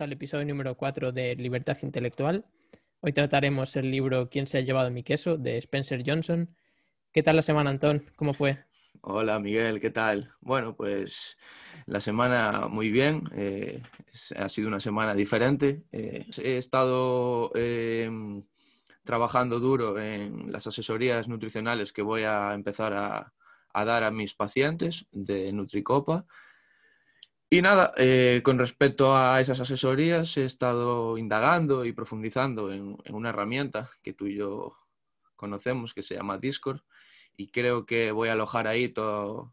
al episodio número 4 de Libertad Intelectual. Hoy trataremos el libro ¿Quién se ha llevado mi queso? de Spencer Johnson. ¿Qué tal la semana, Antón? ¿Cómo fue? Hola, Miguel, ¿qué tal? Bueno, pues la semana muy bien. Eh, ha sido una semana diferente. Eh, he estado em, trabajando duro en las asesorías nutricionales que voy a empezar a dar a mis pacientes de Nutricopa. Y nada, eh, con respecto a esas asesorías, he estado indagando y profundizando en, una herramienta que tú y yo conocemos, que se llama Discord, y creo que voy a alojar ahí todo,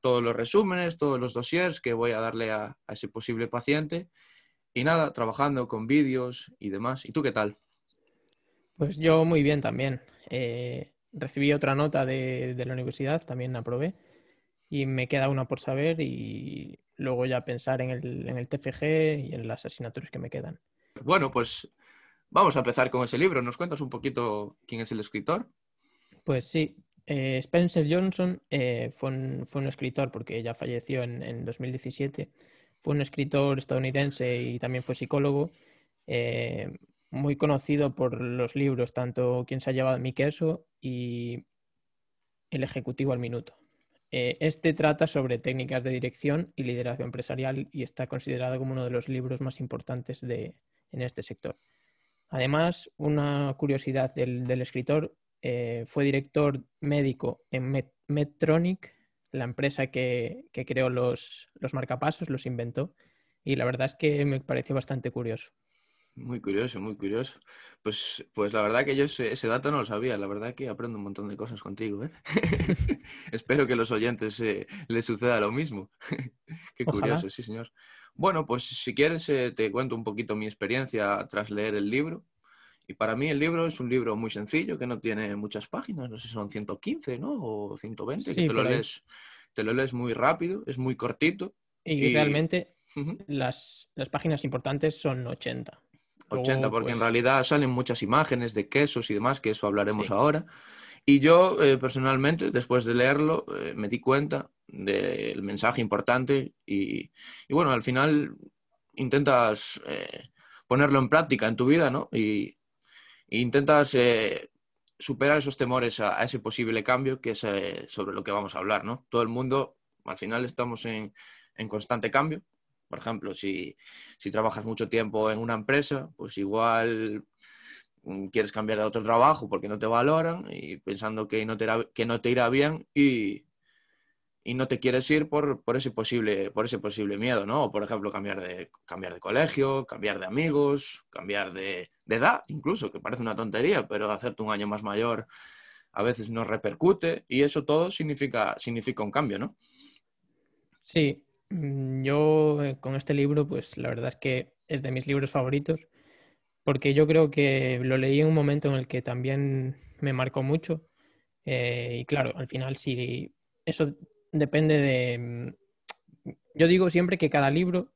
todos los resúmenes, todos los dossiers que voy a darle a, ese posible paciente. Y nada, trabajando con vídeos y demás. ¿Y tú qué tal? Pues yo muy bien también. Eh, recibí otra nota de, de la universidad, también aprobé y me queda una por saber y luego ya pensar en el, en el TFG y en las asignaturas que me quedan. Bueno, pues vamos a empezar con ese libro. ¿Nos cuentas un poquito quién es el escritor? Pues sí, eh, Spencer Johnson eh, fue, un, fue, un, escritor porque ya falleció en, en, 2017. Fue un escritor estadounidense y también fue psicólogo. Eh, muy conocido por los libros, tanto Quién se ha llevado mi queso y El Ejecutivo al Minuto. Eh, este trata sobre técnicas de dirección y liderazgo empresarial y está considerado como uno de los libros más importantes de, en este sector. Además, una curiosidad del, escritor, eh, fue director médico en Medtronic, la empresa que, que creó los, los marcapasos, los inventó, y la verdad es que me pareció bastante curioso. Muy curioso, muy curioso. Pues, pues la verdad que yo ese, dato no lo sabía. La verdad que aprendo un montón de cosas contigo. ¿eh? Espero que a los oyentes eh, les suceda lo mismo. Qué curioso, sí, señor. Bueno, pues si quieres eh, te cuento un poquito mi experiencia tras leer el libro. Y para mí el libro es un libro muy sencillo, que no tiene muchas páginas, no sé si son 115, ¿no? O 120, que te lo, lees, te lo lees muy rápido, es muy cortito. Y, realmente las, las páginas importantes son 80. 80, porque en pues realidad salen muchas imágenes de quesos y demás, que eso hablaremos ahora. Y yo eh, personalmente, después de leerlo, eh, me di cuenta del mensaje importante y, bueno, al final intentas eh, ponerlo en práctica en tu vida, ¿no? Y, intentas superar esos temores a, ese posible cambio que es sobre lo que vamos a hablar, ¿no? Todo el mundo, al final estamos en, en constante cambio, por ejemplo, si, trabajas mucho tiempo en una empresa, pues igual mm, quieres cambiar de otro trabajo porque no te valoran y pensando que no te irá, que no te irá bien y, no te quieres ir por, ese posible, por ese posible miedo, ¿no? Por ejemplo, cambiar de, cambiar de colegio, cambiar de amigos, cambiar de, de edad, incluso, que parece una tontería, pero hacerte un año más mayor a veces no repercute y eso todo significa, significa un cambio, ¿no? Sí, yo eh, con este libro, pues la verdad es que es de mis libros favoritos, porque yo creo que lo leí en un momento en el que también me marcó mucho. Eh, y claro, al final sí, eso depende de... Mm, yo digo siempre que cada libro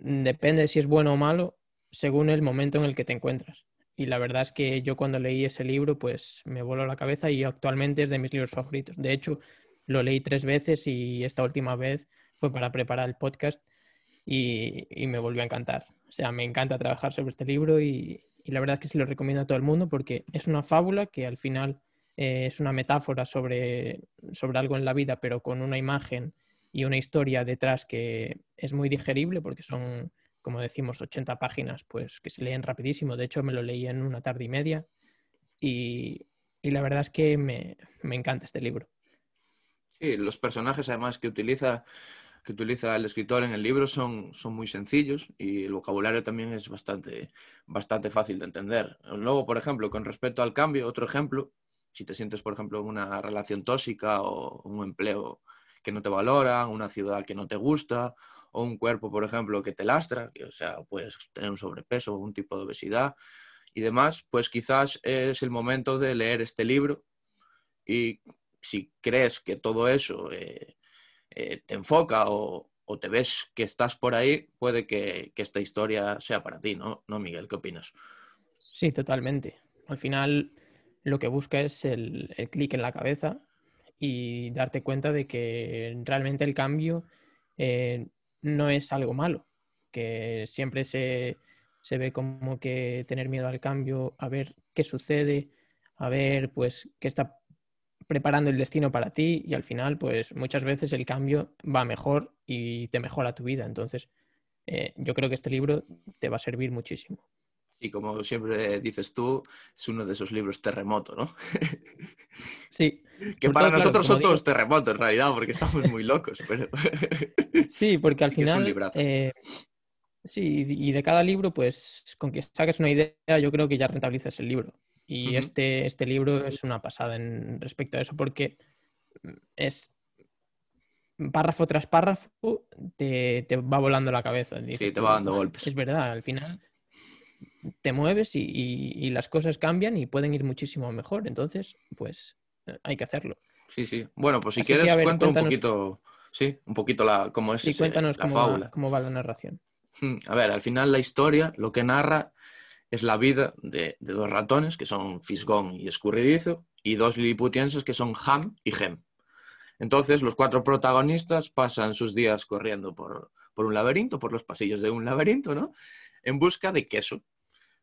depende de si es bueno o malo según el momento en el que te encuentras. Y la verdad es que yo cuando leí ese libro, pues me voló la cabeza y actualmente es de mis libros favoritos. De hecho, lo leí tres veces y esta última vez fue para preparar el podcast y, me volvió a encantar. O sea, me encanta trabajar sobre este libro y, la verdad es que sí lo recomiendo a todo el mundo porque es una fábula que al final eh, es una metáfora sobre, sobre algo en la vida, pero con una imagen y una historia detrás que es muy digerible porque son, como decimos, 80 páginas pues que se leen rapidísimo. De hecho, me lo leí en una tarde y media y, la verdad es que me, me encanta este libro. Sí, los personajes además que utiliza que utiliza el escritor en el libro son, son muy sencillos y el vocabulario también es bastante, bastante fácil de entender. Luego, por ejemplo, con respecto al cambio, otro ejemplo, si te sientes, por ejemplo, en una relación tóxica o un empleo que no te valora, una ciudad que no te gusta, o un cuerpo, por ejemplo, que te lastra, que, o sea, puedes tener un sobrepeso o un tipo de obesidad y demás, pues quizás es el momento de leer este libro y si crees que todo eso eh, eh, te enfoca o, te ves que estás por ahí, puede que, esta historia sea para ti, ¿no? ¿no, Miguel? ¿Qué opinas? Sí, totalmente. Al final lo que busca es el, clic en la cabeza y darte cuenta de que realmente el cambio eh, no es algo malo. que siempre se, se ve como que tener miedo al cambio, a ver qué sucede, a ver pues qué está preparando el destino para ti y al final pues muchas veces el cambio va mejor y te mejora tu vida. Entonces eh, yo creo que este libro te va a servir muchísimo. Y como siempre dices tú, es uno de esos libros terremoto, ¿no? Sí. que para nosotros son todos terremotos en realidad, porque estamos muy locos. Pero... sí, porque al final... Eh, sí, y de cada libro, pues con que saques una idea, yo creo que ya rentabilizas el libro. Y este, este libro es una pasada en respecto a eso, porque es párrafo tras párrafo te, va volando la cabeza. sí, te va dando golpes. Es verdad, al final te mueves y, las cosas cambian y pueden ir muchísimo mejor. Entonces, pues hay que hacerlo. Sí, sí. Bueno, pues si quieres, cuento un poquito, sí, un poquito la, cómo es cuéntanos la cómo fábula. Va, cómo va la narración. A ver, al final la historia lo que narra es la vida de, dos ratones que son Fisgón y Escurridizo y dos liliputienses que son Ham y Gem. Entonces, los cuatro protagonistas pasan sus días corriendo por, por un laberinto, por los pasillos de un laberinto, ¿no? En busca de queso,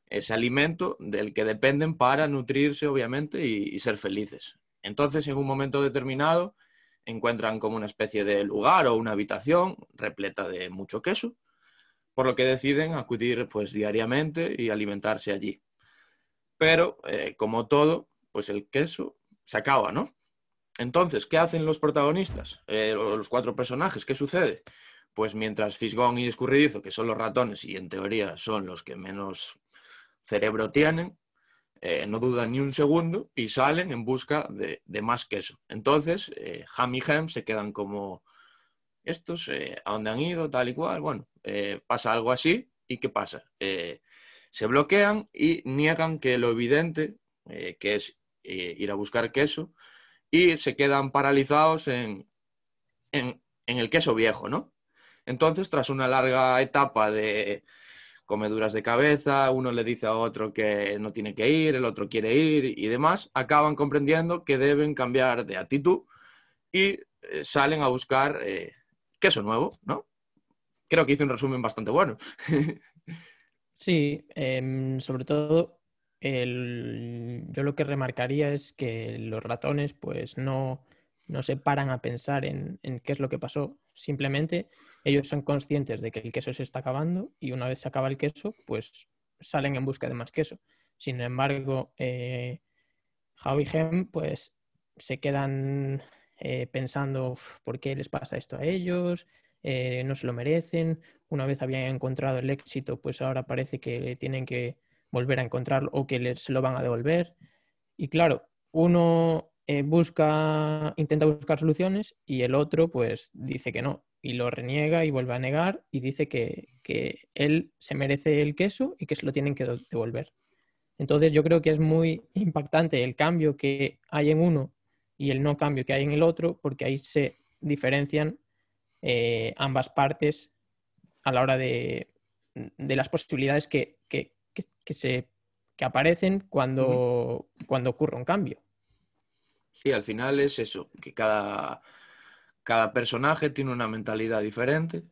ese alimento del que dependen para nutrirse, obviamente, y, ser felices. Entonces, en un momento determinado, encuentran como una especie de lugar o una habitación repleta de mucho queso, por lo que deciden acudir pues diariamente y alimentarse allí. Pero, eh, como todo, pues el queso se acaba, ¿no? Entonces, ¿qué hacen los protagonistas? Eh, los cuatro personajes, ¿qué sucede? Pues mientras Fisgón y Escurridizo, que son los ratones y en teoría son los que menos cerebro tienen, eh, no dudan ni un segundo y salen en busca de, más queso. Entonces, Ham y Hem se quedan como estos, eh, a dónde han ido, tal y cual. Bueno, pasa algo así y ¿qué pasa? se bloquean y niegan que lo evidente, que es ir a buscar queso, y se quedan paralizados en, en el queso viejo, ¿no? Entonces, tras una larga etapa de comeduras de cabeza, uno le dice a otro que no tiene que ir, el otro quiere ir y demás, acaban comprendiendo que deben cambiar de actitud y eh, salen a buscar eh, queso nuevo, ¿no? Creo que hice un resumen bastante bueno. sí, em, sobre todo yo lo que remarcaría es que los ratones pues no, no se paran a pensar en, qué es lo que pasó. Simplemente ellos son conscientes de que el queso se está acabando y una vez se acaba el queso, pues salen en busca de más queso. Sin embargo, eh, y Hem pues se quedan eh, pensando por qué les pasa esto a ellos, eh, no se lo merecen. Una vez habían encontrado el éxito, pues ahora parece que tienen que volver a encontrarlo o que les, se lo van a devolver. Y claro, uno eh, busca, intenta buscar soluciones y el otro pues dice que no y lo reniega y vuelve a negar y dice que, él se merece el queso y que se lo tienen que devolver. Entonces yo creo que es muy impactante el cambio que hay en uno y el no cambio que hay en el otro porque ahí se diferencian eh, ambas partes a la hora de, las posibilidades que, se, aparecen cuando, cuando ocurre un cambio. Sí, al final es eso, que cada, cada personaje tiene una mentalidad diferente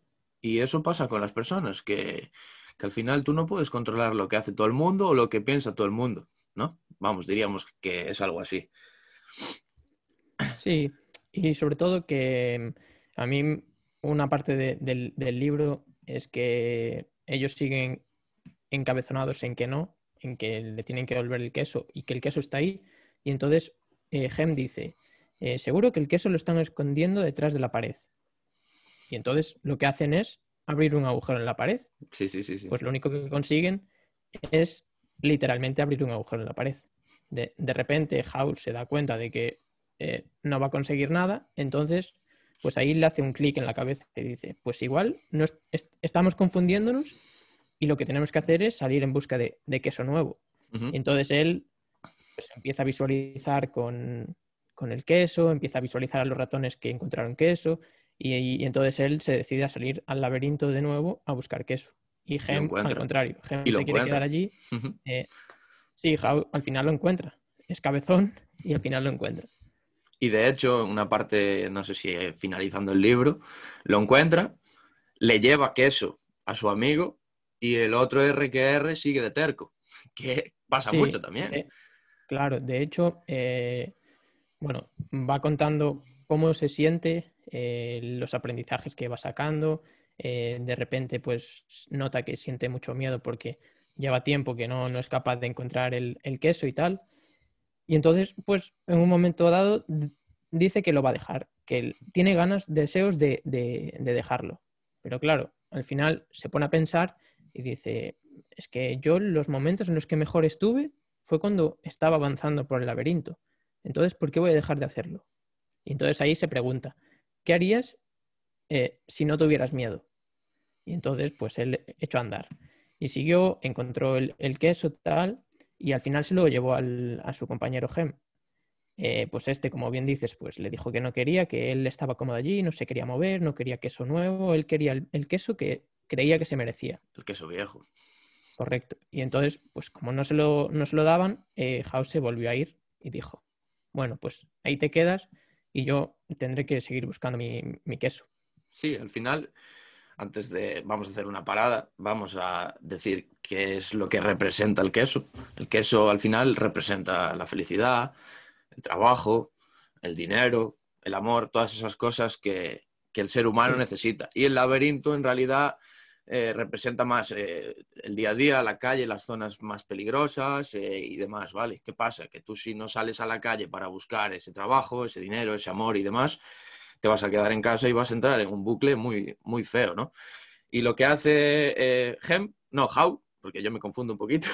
y eso pasa con las personas, que, al final tú no puedes controlar lo que hace todo el mundo o lo que piensa todo el mundo, ¿no? Vamos, diríamos que es algo así. Sí, y sobre todo que mm, a mí una parte del, del libro es que ellos siguen encabezonados en que no, en que le tienen que devolver el queso y que el queso está ahí. Y entonces eh, Gem dice, eh, seguro que el queso lo están escondiendo detrás de la pared. Y entonces lo que hacen es abrir un agujero en la pared. Sí, sí, sí. Pues lo único que consiguen es literalmente abrir un agujero en la pared. De, repente House se da cuenta de que eh, no va a conseguir nada, entonces pues ahí le hace un clic en la cabeza y dice, pues igual no estamos confundiéndonos y lo que tenemos que hacer es salir en busca de, queso nuevo. Entonces él pues empieza a visualizar con, el queso, empieza a visualizar a los ratones que encontraron queso y, entonces él se decide a salir al laberinto de nuevo a buscar queso. Y Gem, al contrario, Gem se quiere quedar allí. Eh, sí, al final lo encuentra. Es cabezón y al final lo encuentra. Y de hecho, una parte, no sé si finalizando el libro, lo encuentra, le lleva queso a su amigo y el otro R que R sigue de terco, que pasa mucho también. Eh, claro, de hecho, eh, bueno, va contando cómo se siente, eh, los aprendizajes que va sacando, de repente pues nota que siente mucho miedo porque lleva tiempo que no, es capaz de encontrar el, queso y tal. Y entonces, pues en un momento dado dice que lo va a dejar, que tiene ganas, deseos de dejarlo. Pero claro, al final se pone a pensar y dice, es que yo los momentos en los que mejor estuve fue cuando estaba avanzando por el laberinto. Entonces, ¿por qué voy a dejar de hacerlo? Y entonces ahí se pregunta, ¿qué harías eh, si no tuvieras miedo? Y entonces, pues él echó a andar. Y siguió, encontró el, queso tal, y al final se lo llevó a su compañero Gem. Eh, pues este, como bien dices, pues le dijo que no quería, que él estaba cómodo allí, no se quería mover, no quería queso nuevo, él quería el, queso que creía que se merecía. El queso viejo. Correcto. Y entonces, pues como no se lo, no se lo daban, eh, House se volvió a ir y dijo, bueno, pues ahí te quedas y yo tendré que seguir buscando mi, mi queso. Sí, al final, antes de, vamos a hacer una parada, vamos a decir qué es lo que representa el queso. El queso al final representa la felicidad, el trabajo, el dinero, el amor, todas esas cosas que, el ser humano necesita. Y el laberinto en realidad eh, representa más eh, el día a día, la calle, las zonas más peligrosas eh, y demás, ¿vale? ¿Qué pasa? Que tú si no sales a la calle para buscar ese trabajo, ese dinero, ese amor y demás, te vas a quedar en casa y vas a entrar en un bucle muy, muy feo, ¿no? Y lo que hace Gem, no, How, porque yo me confundo un poquito,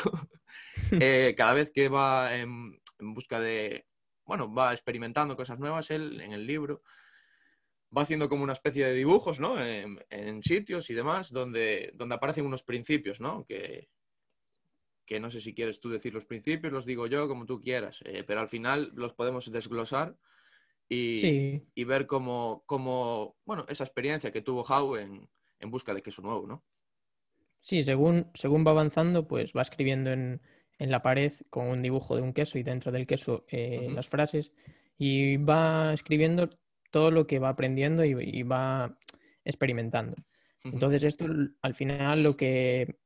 cada vez que va en busca de, bueno, va experimentando cosas nuevas él en el libro, va haciendo como una especie de dibujos, ¿no? En, sitios y demás, donde, donde aparecen unos principios, ¿no? Que, que no sé si quieres tú decir los principios, los digo yo, como tú quieras, eh, pero al final los podemos desglosar y, y ver cómo, cómo, bueno, esa experiencia que tuvo Howe en, en busca de queso nuevo, ¿no? Sí, según, según va avanzando, pues va escribiendo en, en la pared con un dibujo de un queso y dentro del queso eh, las frases y va escribiendo todo lo que va aprendiendo y, va experimentando. Entonces esto al final lo que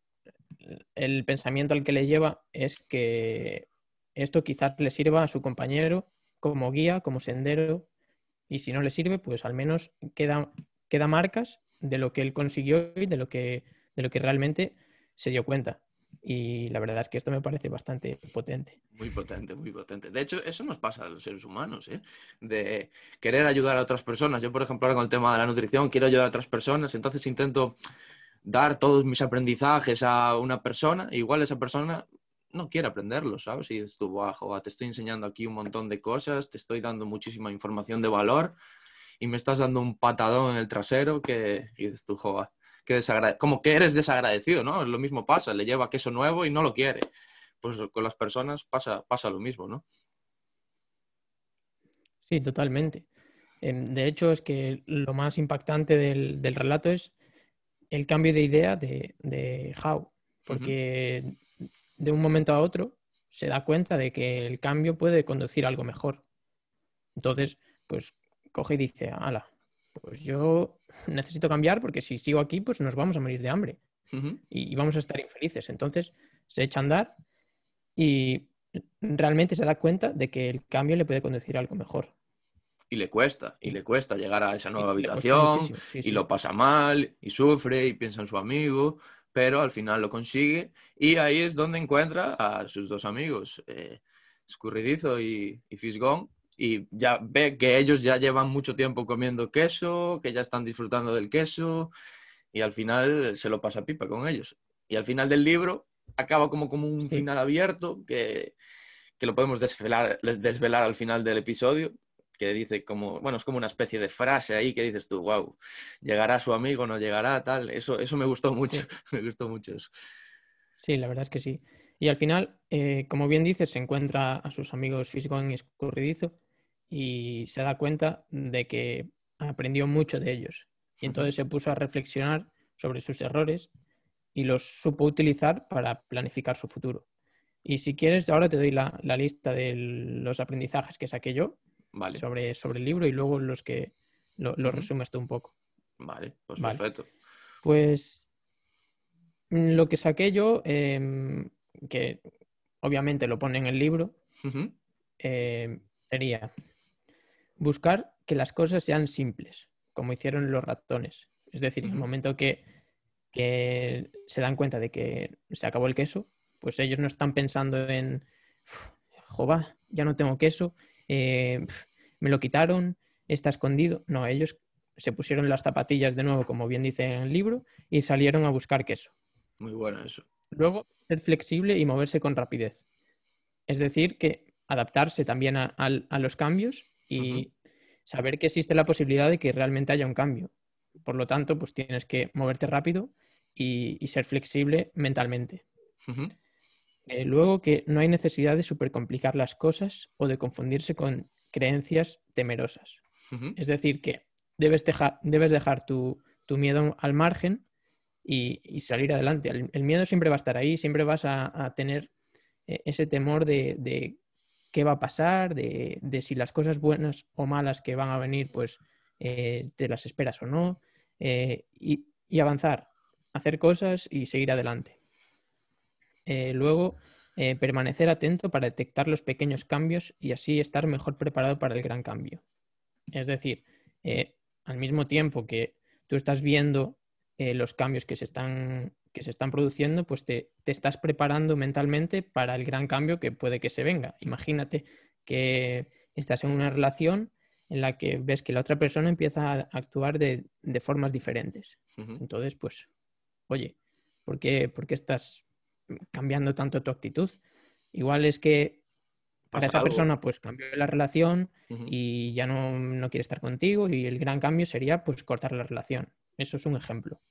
el pensamiento al que le lleva es que esto quizás le sirva a su compañero como guía, como sendero y si no le sirve pues al menos queda, marcas de lo que él consiguió y de lo que, de lo que realmente se dio cuenta. Y la verdad es que esto me parece bastante potente. Muy potente, muy potente. De hecho, eso nos pasa a los seres humanos, ¿eh? de querer ayudar a otras personas. Yo, por ejemplo, con el tema de la nutrición, quiero ayudar a otras personas, entonces intento dar todos mis aprendizajes a una persona, igual esa persona no quiere aprenderlo, ¿sabes? Y dices tú, te estoy enseñando aquí un montón de cosas, te estoy dando muchísima información de valor y me estás dando un patadón en el trasero que y dices tú, joder, que como que eres desagradecido, ¿no? Lo mismo pasa, le lleva queso nuevo y no lo quiere. Pues con las personas pasa, pasa lo mismo, ¿no? Sí, totalmente. Em, de hecho, es que lo más impactante del, relato es el cambio de idea de, de How, porque de un momento a otro se da cuenta de que el cambio puede conducir a algo mejor. Entonces, pues coge y dice, ala, pues yo necesito cambiar porque si sigo aquí, pues nos vamos a morir de hambre y vamos a estar infelices. Entonces se echa a andar y realmente se da cuenta de que el cambio le puede conducir a algo mejor. Y le cuesta, y le cuesta llegar a esa nueva habitación, y lo pasa mal, y sufre, y piensa en su amigo, pero al final lo consigue, y ahí es donde encuentra a sus dos amigos, eh, Escurridizo y, y Fisgón, y ya ve que ellos ya llevan mucho tiempo comiendo queso, que ya están disfrutando del queso y al final se lo pasa pipa con ellos. Y al final del libro acaba como, como un final abierto que, que, lo podemos desvelar, desvelar al final del episodio, que dice como, bueno, es como una especie de frase ahí que dices tú, wow, llegará su amigo, no llegará, tal. Eso, eso me gustó mucho, me gustó mucho eso. Sí, la verdad es que sí. Y al final, eh, como bien dices, se encuentra a sus amigos Fisgón y Escurridizo y se da cuenta de que aprendió mucho de ellos. Y entonces se puso a reflexionar sobre sus errores y los supo utilizar para planificar su futuro. Y si quieres, ahora te doy la, lista de los aprendizajes que saqué yo sobre, sobre el libro y luego los que lo, resumes tú un poco. Vale, pues perfecto. Pues lo que saqué yo, em, que obviamente lo pone en el libro, em, sería buscar que las cosas sean simples, como hicieron los ratones. Es decir, en el momento que, se dan cuenta de que se acabó el queso, pues ellos no están pensando en, jova, ya no tengo queso, eh, me lo quitaron, está escondido. No, ellos se pusieron las zapatillas de nuevo, como bien dice en el libro, y salieron a buscar queso. Muy bueno eso. Luego, ser flexible y moverse con rapidez. Es decir, que adaptarse también a, los cambios y saber que existe la posibilidad de que realmente haya un cambio. Por lo tanto, pues tienes que moverte rápido y, ser flexible mentalmente. Eh, luego, que no hay necesidad de supercomplicar las cosas o de confundirse con creencias temerosas. Es decir, que debes dejar, debes dejar tu, miedo al margen y, salir adelante. El, miedo siempre va a estar ahí, siempre vas a, tener eh, ese temor de, qué va a pasar, de, si las cosas buenas o malas que van a venir, pues eh, te las esperas o no, eh, y, avanzar, hacer cosas y seguir adelante. Luego, permanecer atento para detectar los pequeños cambios y así estar mejor preparado para el gran cambio. Es decir, al mismo tiempo que tú estás viendo eh, los cambios que se están, que se están produciendo, pues te, estás preparando mentalmente para el gran cambio que puede que se venga. Imagínate que estás en una relación en la que ves que la otra persona empieza a actuar de, formas diferentes. Entonces, pues, oye, ¿por qué, ¿por qué estás cambiando tanto tu actitud? Igual es que para esa persona pues cambió la relación y ya no, quiere estar contigo y el gran cambio sería pues cortar la relación. Eso es un ejemplo.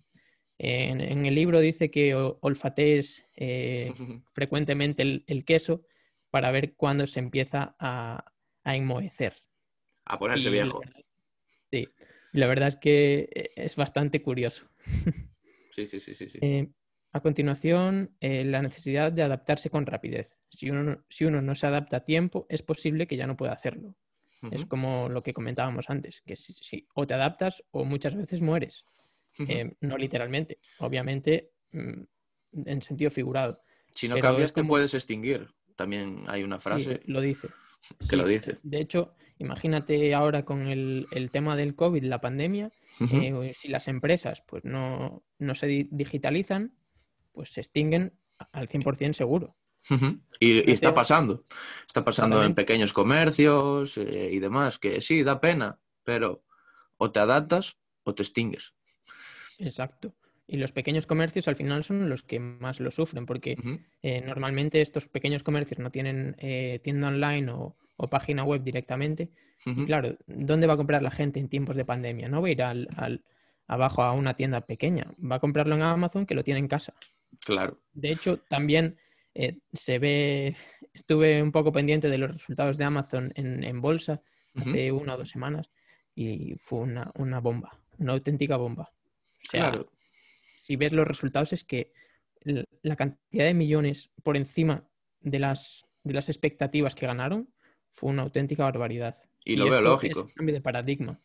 En, el libro dice que olfatees eh, frecuentemente el, queso para ver cuándo se empieza a, a enmohecer. A ponerse viejo. sí, la verdad es que eh, es bastante curioso. sí, sí, sí, sí. sí. Eh, a continuación, eh, la necesidad de adaptarse con rapidez. Si uno, si uno, no se adapta a tiempo, es posible que ya no pueda hacerlo. Es como lo que comentábamos antes, que si, o te adaptas o muchas veces mueres. Eh, no literalmente, obviamente mm, en sentido figurado. Si no cambias, te puedes extinguir. También hay una frase. lo dice. Que lo dice. De hecho, imagínate ahora con el, tema del COVID, la pandemia, eh, si las empresas pues no, no se digitalizan, pues se extinguen al 100% seguro. y, está pasando, está pasando en pequeños comercios eh, y demás, que sí, da pena, pero o te adaptas o te extingues. Exacto. Y los pequeños comercios al final son los que más lo sufren, porque eh, normalmente estos pequeños comercios no tienen eh, tienda online o, página web directamente. Y claro, ¿dónde va a comprar la gente en tiempos de pandemia? No va a ir al, abajo a una tienda pequeña, va a comprarlo en Amazon que lo tiene en casa. Claro. De hecho, también eh, se ve, estuve un poco pendiente de los resultados de Amazon en, bolsa hace una o dos semanas y fue una, bomba, una auténtica bomba. claro. Si ves los resultados es que la cantidad de millones por encima de las, de las expectativas que ganaron fue una auténtica barbaridad. Y, lo veo lógico. Es un cambio de paradigma.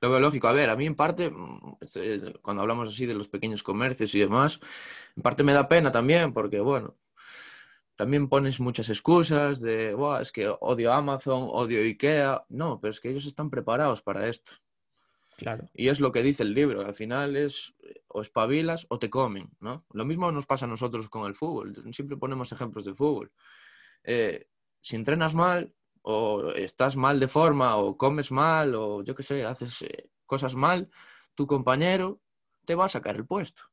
Lo veo lógico. A ver, a mí en parte, mm, eh, cuando hablamos así de los pequeños comercios y demás, en parte me da pena también porque, bueno, también pones muchas excusas de, es que odio Amazon, odio Ikea. No, pero es que ellos están preparados para esto. Claro. Y es lo que dice el libro. Al final es o espabilas o te comen, ¿no? Lo mismo nos pasa a nosotros con el fútbol. Siempre ponemos ejemplos de fútbol. Eh, si entrenas mal, o estás mal de forma, o comes mal, o yo qué sé, haces eh, cosas mal, tu compañero te va a sacar el puesto.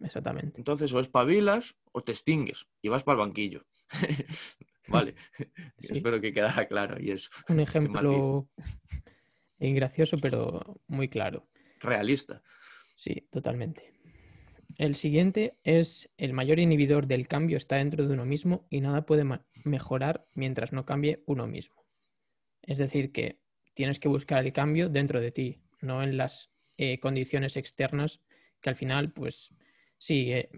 Exactamente. Entonces, o espabilas o te extingues y vas para el banquillo. vale, espero que quedara claro y eso. Un ejemplo gracioso, pero muy claro. Realista. Sí, totalmente. El siguiente es el mayor inhibidor del cambio está dentro de uno mismo y nada puede mejorar mientras no cambie uno mismo. Es decir, que tienes que buscar el cambio dentro de ti, no en las eh, condiciones externas que al final, pues sí, eh,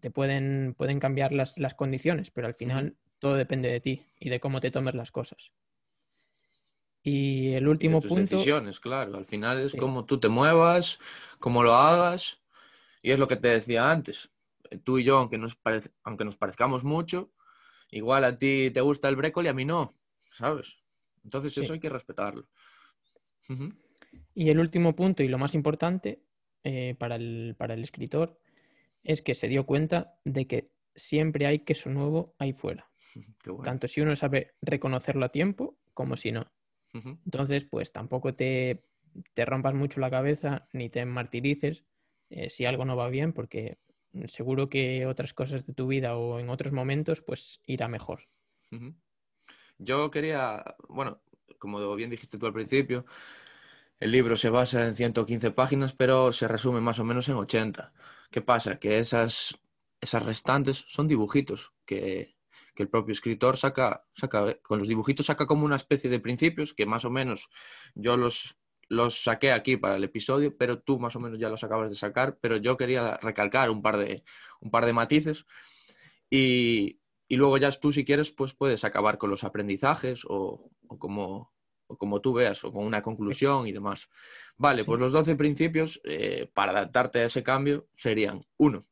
te pueden, pueden cambiar las, condiciones, pero al final todo depende de ti y de cómo te tomes las cosas. Y el último tus punto. decisiones, claro. Al final es cómo tú te muevas, cómo lo hagas y es lo que te decía antes. tú y yo, aunque nos, aunque nos parezcamos mucho, igual a ti te gusta el brécoli y a mí no, ¿sabes? Entonces eso hay que respetarlo. Y el último punto y lo más importante eh, para, el, para, el, escritor es que se dio cuenta de que siempre hay queso nuevo ahí fuera. Tanto si uno sabe reconocerlo a tiempo como si no. Entonces, pues tampoco te, te, rompas mucho la cabeza ni te martirices eh, si algo no va bien, porque seguro que otras cosas de tu vida o en otros momentos, pues irá mejor. Yo quería, bueno, como bien dijiste tú al principio, el libro se basa en 115 páginas, pero se resume más o menos en 80. ¿Qué pasa? Que esas, esas restantes son dibujitos que, el propio escritor saca, saca, con los dibujitos saca como una especie de principios que más o menos yo los, los saqué aquí para el episodio, pero tú más o menos ya los acabas de sacar, pero yo quería recalcar un par de, un par de matices y, luego ya tú si quieres pues puedes acabar con los aprendizajes o, o como o como tú veas, o con una conclusión y demás. Vale, pues los 12 principios eh, para adaptarte a ese cambio serían, uno,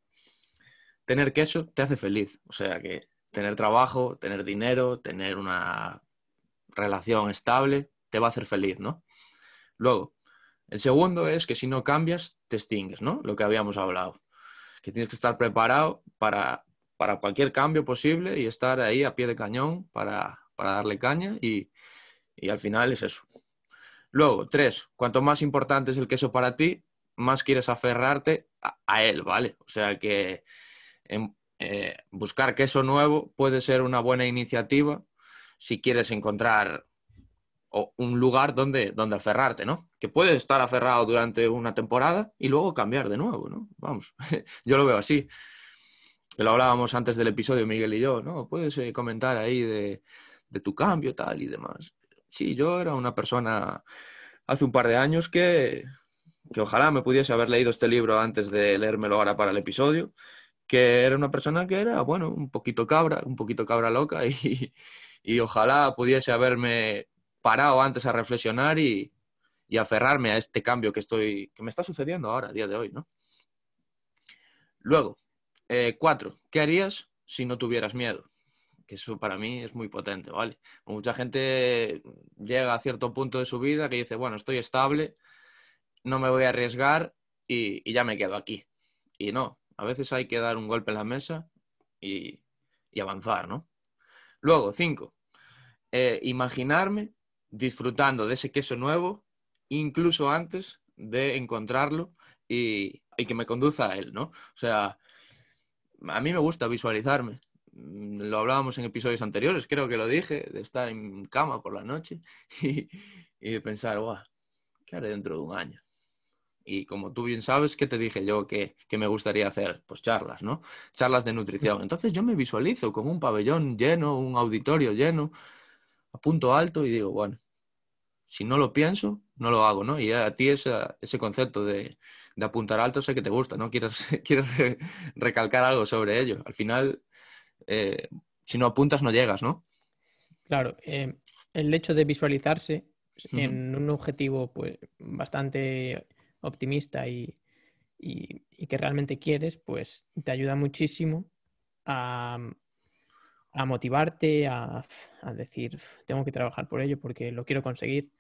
tener queso te hace feliz, o sea que tener trabajo, tener dinero, tener una relación estable, te va a hacer feliz, ¿no? Luego, el segundo es que si no cambias, te extingues, ¿no? Lo que habíamos hablado. Que tienes que estar preparado para, para cualquier cambio posible y estar ahí a pie de cañón para, para darle caña y, y al final es eso. Luego, tres, cuanto más importante es el queso para ti, más quieres aferrarte a, él, ¿vale? O sea que eh, buscar queso nuevo puede ser una buena iniciativa si quieres encontrar un lugar donde, donde aferrarte, ¿no? Que puedes estar aferrado durante una temporada y luego cambiar de nuevo, ¿no? Vamos, yo lo veo así. Lo hablábamos antes del episodio, Miguel y yo, ¿no? Puedes eh, comentar ahí de, de tu cambio, tal y demás sí, yo era una persona hace un par de años que, que ojalá me pudiese haber leído este libro antes de leérmelo ahora para el episodio, que era una persona que era, bueno, un poquito cabra, un poquito cabra loca y, y ojalá pudiese haberme parado antes a reflexionar y, y, aferrarme a este cambio que estoy, que me está sucediendo ahora, a día de hoy, ¿no? Luego, eh, cuatro, ¿qué harías si no tuvieras miedo? que eso para mí es muy potente, ¿vale? Mucha gente llega a cierto punto de su vida que dice, bueno, estoy estable, no me voy a arriesgar y, ya me quedo aquí. Y no, a veces hay que dar un golpe en la mesa y, avanzar, ¿no? Luego, cinco, eh, imaginarme disfrutando de ese queso nuevo, incluso antes de encontrarlo y, y que me conduzca a él, ¿no? O sea, a mí me gusta visualizarme Mm, lo hablábamos en episodios anteriores, creo que lo dije, de estar en cama por la noche y, de pensar, guau, ¿qué haré dentro de un año? Y como tú bien sabes, ¿qué te dije yo que, que, me gustaría hacer? Pues charlas, ¿no? Charlas de nutrición. Entonces yo me visualizo con un pabellón lleno, un auditorio lleno, a punto alto y digo, bueno, si no lo pienso, no lo hago, ¿no? Y a ti ese concepto de, de, apuntar alto sé que te gusta, ¿no? Quieres, quieres recalcar algo sobre ello. Al final eh, si no apuntas no llegas, ¿no? Claro, eh, el hecho de visualizarse en un objetivo pues, bastante optimista y, que realmente quieres, pues te ayuda muchísimo a, motivarte, a, decir, tengo que trabajar por ello porque lo quiero conseguir.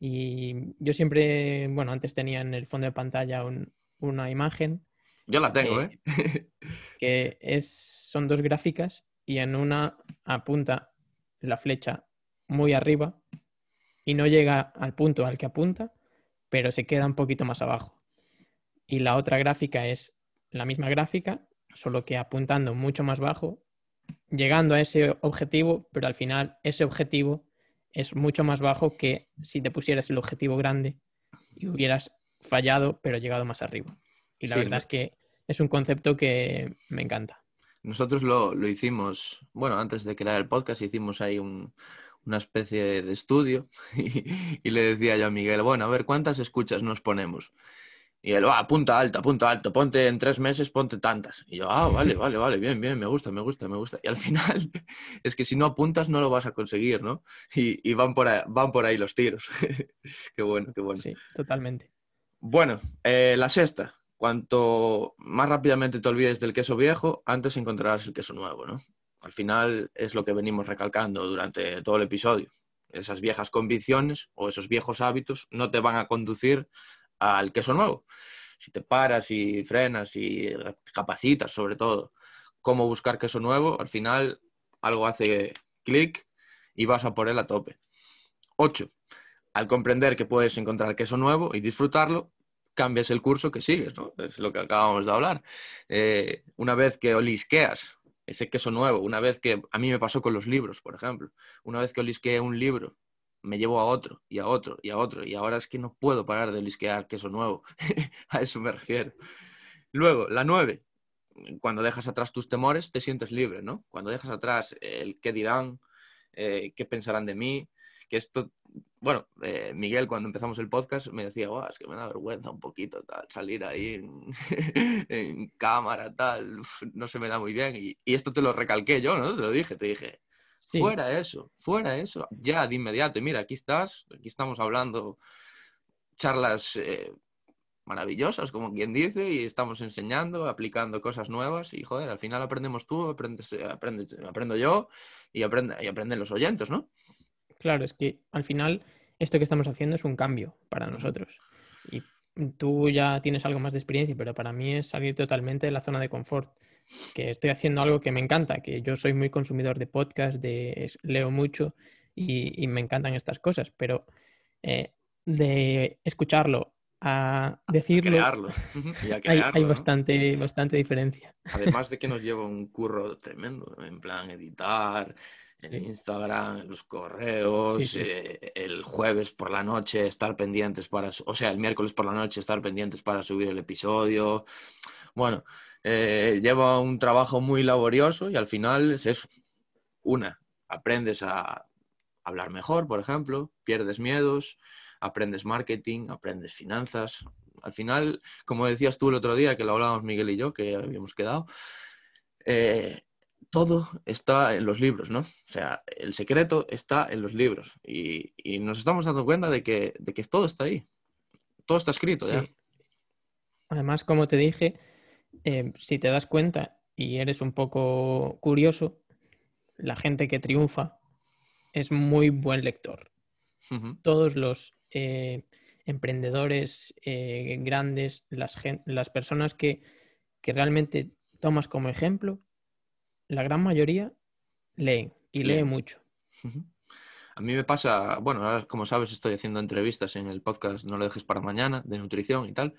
Y yo siempre, bueno, antes tenía en el fondo de pantalla una imagen yo la tengo, ¿eh? que es, son dos gráficas y en una apunta la flecha muy arriba y no llega al punto al que apunta, pero se queda un poquito más abajo. Y la otra gráfica es la misma gráfica, solo que apuntando mucho más bajo, llegando a ese objetivo, pero al final ese objetivo es mucho más bajo que si te pusieras el objetivo grande y hubieras fallado, pero llegado más arriba. Y la verdad es que es un concepto que me encanta. Nosotros lo, hicimos, bueno, antes de crear el podcast hicimos ahí una especie de estudio y, le decía yo a Miguel, bueno, a ver, ¿cuántas escuchas nos ponemos? Y él, va, punta alto, punta alto, ponte en tres meses, ponte tantas. Y yo, ah, vale, vale, vale, bien, bien, me gusta, me gusta, me gusta. Y al final es que si no apuntas no lo vas a conseguir, ¿no? Y, van, por ahí, van por ahí los tiros. qué bueno, qué bueno. Sí, totalmente. Bueno, eh, la sexta, cuanto más rápidamente te olvides del queso viejo, antes encontrarás el queso nuevo, ¿no? Al final es lo que venimos recalcando durante todo el episodio. Esas viejas convicciones o esos viejos hábitos no te van a conducir al queso nuevo. Si te paras y frenas y capacitas sobre todo cómo buscar queso nuevo, al final algo hace clic y vas a por él a tope. 8. Al comprender que puedes encontrar queso nuevo y disfrutarlo, cambias el curso que sigues, ¿no? Es lo que acabamos de hablar. Eh, una vez que olisqueas ese queso nuevo, una vez que a mí me pasó con los libros, por ejemplo, una vez que olisqueé un libro, me llevo a otro y a otro y a otro y ahora es que no puedo parar de olisquear queso nuevo. a eso me refiero. Luego, la 9 cuando dejas atrás tus temores, te sientes libre, ¿no? Cuando dejas atrás el qué dirán, eh, qué pensarán de mí, que esto, bueno, eh, Miguel cuando empezamos el podcast me decía, es que me da vergüenza un poquito tal, salir ahí en, cámara, tal, no se me da muy bien. Y, esto te lo recalqué yo, ¿no? Te lo dije, te dije, fuera eso, fuera eso, ya de inmediato. Y mira, aquí estás, aquí estamos hablando charlas eh, maravillosas, como quien dice, y estamos enseñando, aplicando cosas nuevas y, joder, al final aprendemos tú, aprendes, aprendes, aprendo yo y, aprende, y aprenden los oyentes, ¿no? Claro, es que al final esto que estamos haciendo es un cambio para nosotros. Y tú ya tienes algo más de experiencia, pero para mí es salir totalmente de la zona de confort. Que estoy haciendo algo que me encanta, que yo soy muy consumidor de podcast, de, leo mucho y, me encantan estas cosas, pero eh, de escucharlo a decirlo, hay, bastante, bastante diferencia. Además de que nos lleva un curro tremendo, en plan editar, el Instagram, los correos, eh, el jueves por la noche estar pendientes para, o sea, el miércoles por la noche estar pendientes para subir el episodio. Bueno, eh, lleva un trabajo muy laborioso y al final es eso. Una, aprendes a hablar mejor, por ejemplo, pierdes miedos, aprendes marketing, aprendes finanzas. Al final, como decías tú el otro día, que lo hablábamos Miguel y yo, que habíamos quedado, eh, todo está en los libros, ¿no? O sea, el secreto está en los libros y, nos estamos dando cuenta de que, de que, todo está ahí, todo está escrito ya. Además, como te dije, eh, si te das cuenta y eres un poco curioso, la gente que triunfa es muy buen lector. Todos los eh, emprendedores eh, grandes, las, las personas que, realmente tomas como ejemplo, la gran mayoría leen y leen mucho. A mí me pasa, bueno, ahora como sabes estoy haciendo entrevistas en el podcast No lo dejes para mañana de nutrición y tal.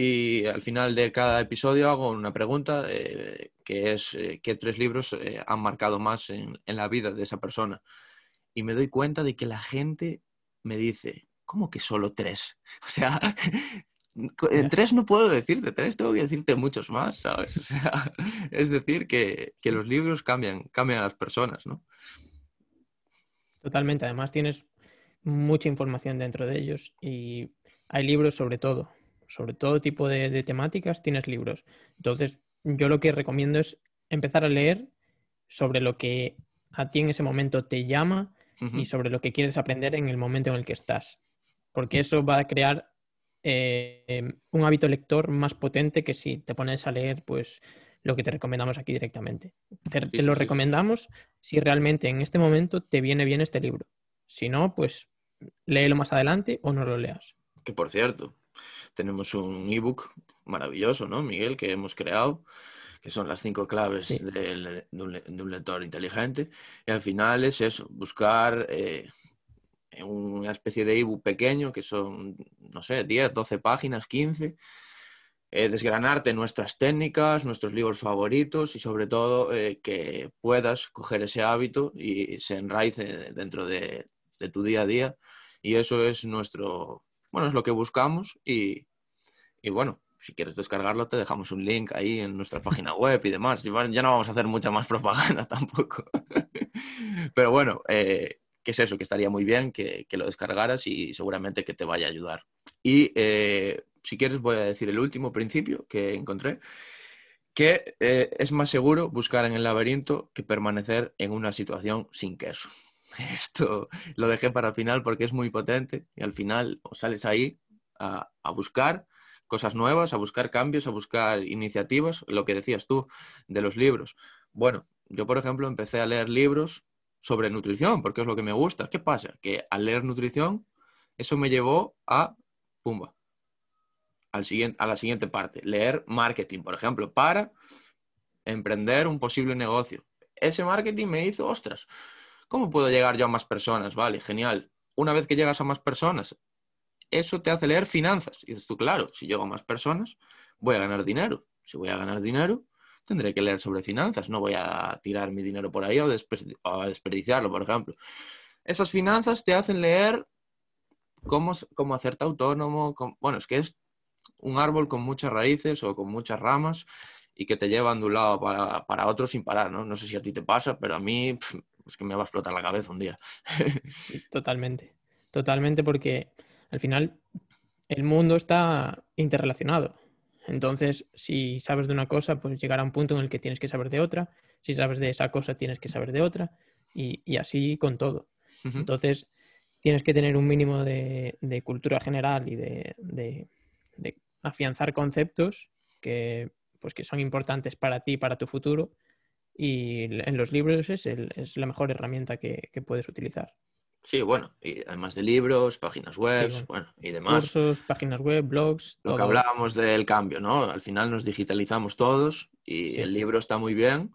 Y al final de cada episodio hago una pregunta eh, que es qué tres libros han marcado más en, en, la vida de esa persona. Y me doy cuenta de que la gente me dice, ¿cómo que solo tres? O sea, en tres no puedo decirte tres, tengo que decirte muchos más, ¿sabes? O sea, es decir, que, los libros cambian, cambian a las personas, ¿no? Totalmente, además tienes mucha información dentro de ellos y hay libros sobre todo, sobre todo tipo de, temáticas tienes libros. Entonces, yo lo que recomiendo es empezar a leer sobre lo que a ti en ese momento te llama y sobre lo que quieres aprender en el momento en el que estás porque eso va a crear eh, un hábito lector más potente que si te pones a leer, pues lo que te recomendamos aquí directamente. Te, lo recomendamos si realmente en este momento te viene bien este libro. Si no, pues léelo más adelante o no lo leas. Que por cierto, tenemos un ebook maravilloso, ¿no, Miguel? Que hemos creado, que son las cinco claves de, un, lector inteligente. Y al final es eso, buscar eh, una especie de ebook pequeño que son, no sé, 10, 12 páginas, 15. Eh, desgranarte nuestras técnicas, nuestros libros favoritos y sobre todo eh, que puedas coger ese hábito y se enraice dentro de, tu día a día. Y eso es nuestro, bueno, es lo que buscamos y, bueno, si quieres descargarlo te dejamos un link ahí en nuestra página web y demás. Ya no vamos a hacer mucha más propaganda tampoco. Pero bueno, eh, que es eso, que estaría muy bien que, lo descargaras y seguramente que te vaya a ayudar. Y eh, si quieres voy a decir el último principio que encontré, que eh, es más seguro buscar en el laberinto que permanecer en una situación sin queso. Esto lo dejé para el final porque es muy potente y al final sales ahí a, buscar cosas nuevas, a buscar cambios, a buscar iniciativas, lo que decías tú de los libros. Bueno, yo por ejemplo empecé a leer libros sobre nutrición, porque es lo que me gusta. ¿Qué pasa? Que al leer nutrición, eso me llevó a, pumba, al siguiente, a la siguiente parte, leer marketing, por ejemplo, para emprender un posible negocio. Ese marketing me hizo, ostras, ¿cómo puedo llegar yo a más personas? Vale, genial. Una vez que llegas a más personas, eso te hace leer finanzas. Y dices tú, claro, si llego a más personas, voy a ganar dinero. Si voy a ganar dinero, tendré que leer sobre finanzas. No voy a tirar mi dinero por ahí o, a desperdiciarlo, por ejemplo. Esas finanzas te hacen leer cómo, cómo hacerte autónomo. bueno, es que es un árbol con muchas raíces o con muchas ramas y que te llevan de un lado para, otro sin parar, ¿no? No sé si a ti te pasa, pero a mí es que me va a explotar la cabeza un día. totalmente, totalmente porque al final el mundo está interrelacionado. Entonces, si sabes de una cosa, pues llegará un punto en el que tienes que saber de otra. Si sabes de esa cosa, tienes que saber de otra. Y, así con todo. Entonces, tienes que tener un mínimo de, cultura general y de, afianzar conceptos que, pues, que son importantes para ti, para tu futuro. Y en los libros es, es la mejor herramienta que, puedes utilizar. Sí, bueno, y además de libros, páginas web, bueno. y demás. Cursos, páginas web, blogs. Lo que hablábamos del cambio, ¿no? Al final nos digitalizamos todos y el libro está muy bien,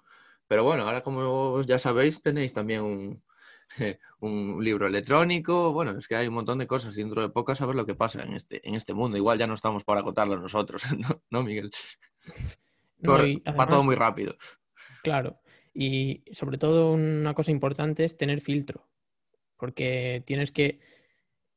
pero bueno, ahora como ya sabéis, tenéis también un, un libro electrónico, bueno, es que hay un montón de cosas y dentro de poco a lo que pasa en este, en este mundo. Igual ya no estamos para acotarlo nosotros, ¿no, Miguel? Va todo muy rápido. Claro, y sobre todo una cosa importante es tener filtro, porque tienes que,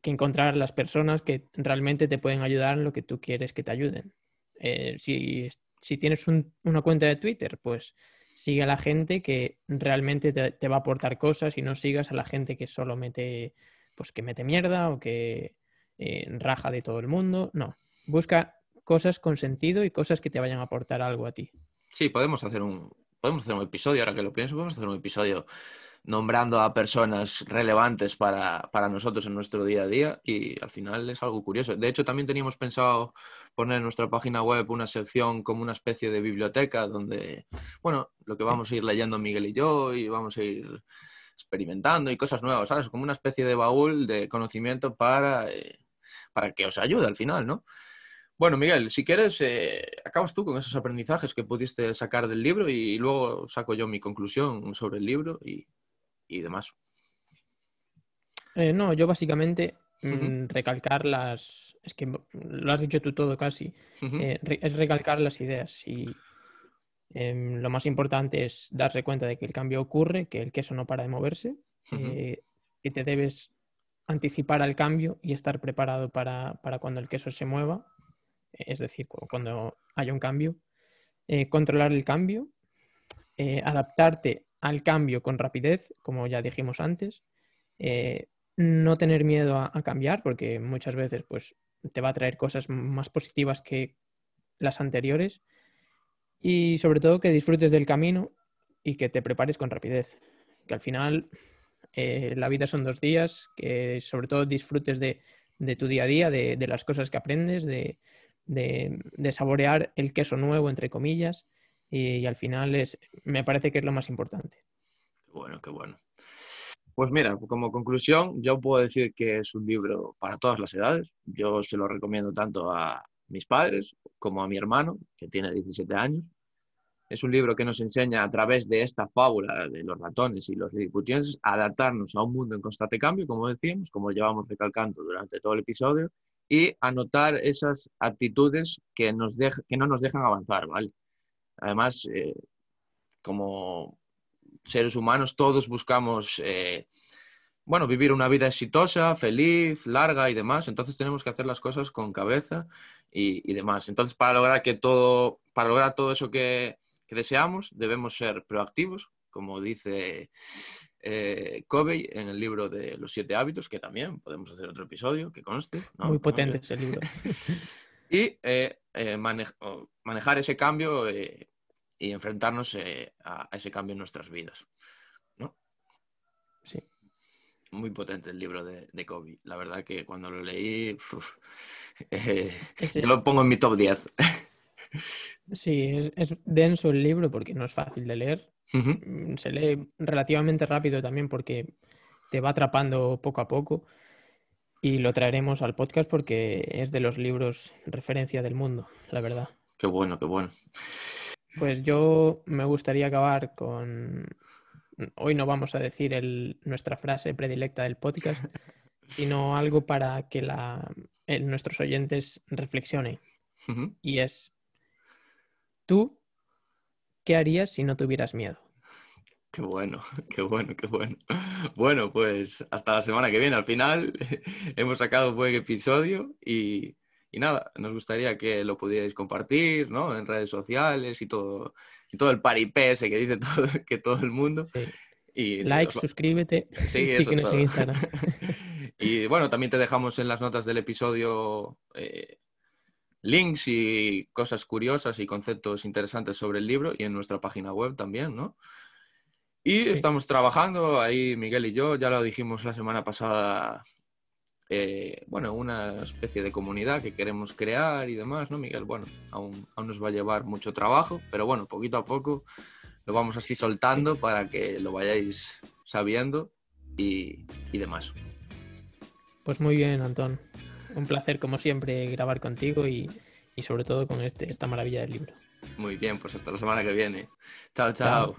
encontrar las personas que realmente te pueden ayudar en lo que tú quieres que te ayuden. Eh, si, tienes una cuenta de Twitter, pues sigue a la gente que realmente te, va a aportar cosas y no sigas a la gente que solo mete, pues que mete mierda o que eh, raja de todo el mundo. No, busca cosas con sentido y cosas que te vayan a aportar algo a ti. Sí, podemos hacer un, podemos hacer un episodio, ahora que lo pienso, podemos hacer un episodio nombrando a personas relevantes para, nosotros en nuestro día a día y al final es algo curioso. De hecho, también teníamos pensado poner en nuestra página web una sección como una especie de biblioteca donde, bueno, lo que vamos a ir leyendo Miguel y yo y vamos a ir experimentando y cosas nuevas, ¿sabes? Como una especie de baúl de conocimiento para, eh, para que os ayude al final, ¿no? Bueno, Miguel, si quieres, eh, acabas tú con esos aprendizajes que pudiste sacar del libro y luego saco yo mi conclusión sobre el libro y y demás. Eh, no, yo básicamente mm, recalcar las. Es que lo has dicho tú todo casi. Eh, es recalcar las ideas. Y em, lo más importante es darse cuenta de que el cambio ocurre, que el queso no para de moverse, eh, que te debes anticipar al cambio y estar preparado para, para cuando el queso se mueva, es decir, cuando haya un cambio. controlar el cambio, adaptarte al cambio con rapidez, como ya dijimos antes, eh, no tener miedo a, cambiar, porque muchas veces pues, te va a traer cosas más positivas que las anteriores, y sobre todo que disfrutes del camino y que te prepares con rapidez, que al final eh, la vida son dos días, que sobre todo disfrutes de, tu día a día, de, las cosas que aprendes, de, de saborear el queso nuevo, entre comillas, y, al final es, me parece que es lo más importante. Bueno, qué bueno. Pues mira, como conclusión, yo puedo decir que es un libro para todas las edades. Yo se lo recomiendo tanto a mis padres como a mi hermano, que tiene 17 años. Es un libro que nos enseña a través de esta fábula de los ratones y los liliputienses a adaptarnos a un mundo en constante cambio, como decíamos, como llevamos recalcando durante todo el episodio, y a notar esas actitudes que, nos que no nos dejan avanzar, ¿vale? Además, eh, como seres humanos, todos buscamos, eh, bueno, vivir una vida exitosa, feliz, larga y demás. Entonces tenemos que hacer las cosas con cabeza y, demás. Entonces, para lograr que todo, para lograr todo eso que, deseamos, debemos ser proactivos, como dice eh, Covey en el libro de los siete hábitos, que también podemos hacer otro episodio que conste. Muy potente ese libro. y eh, eh, manejar ese cambio eh, y enfrentarnos a, ese cambio en nuestras vidas. ¿no? Sí. Muy potente el libro de, de Kobe. La verdad que cuando lo leí, yo lo pongo en mi top 10. Sí, es, denso el libro porque no es fácil de leer. Mm, se lee relativamente rápido también porque te va atrapando poco a poco. Y lo traeremos al podcast porque es de los libros referencia del mundo, la verdad. Qué bueno, qué bueno. Pues yo me gustaría acabar con. Hoy no vamos a decir nuestra frase predilecta del podcast, sino algo para que la, nuestros oyentes reflexionen. Y es ¿Tú qué harías si no tuvieras miedo? Qué bueno, qué bueno, qué bueno. Bueno, pues hasta la semana que viene. Al final hemos sacado un buen episodio y, nada, nos gustaría que lo pudierais compartir ¿no? en redes sociales y todo, y todo el paripé ese que dice todo, que todo el mundo. Y like, suscríbete. Sí, en Instagram. y bueno, también te dejamos en las notas del episodio eh, links y cosas curiosas y conceptos interesantes sobre el libro y en nuestra página web también, ¿no? Y estamos trabajando ahí, Miguel y yo, ya lo dijimos la semana pasada, eh, bueno, una especie de comunidad que queremos crear y demás, ¿no, Miguel? Bueno, aún, aún nos va a llevar mucho trabajo, pero bueno, poquito a poco lo vamos así soltando para que lo vayáis sabiendo y, y demás. Pues muy bien, Antón un placer como siempre grabar contigo y, sobre todo con este, esta maravilla del libro. Muy bien, pues hasta la semana que viene. chao. chao.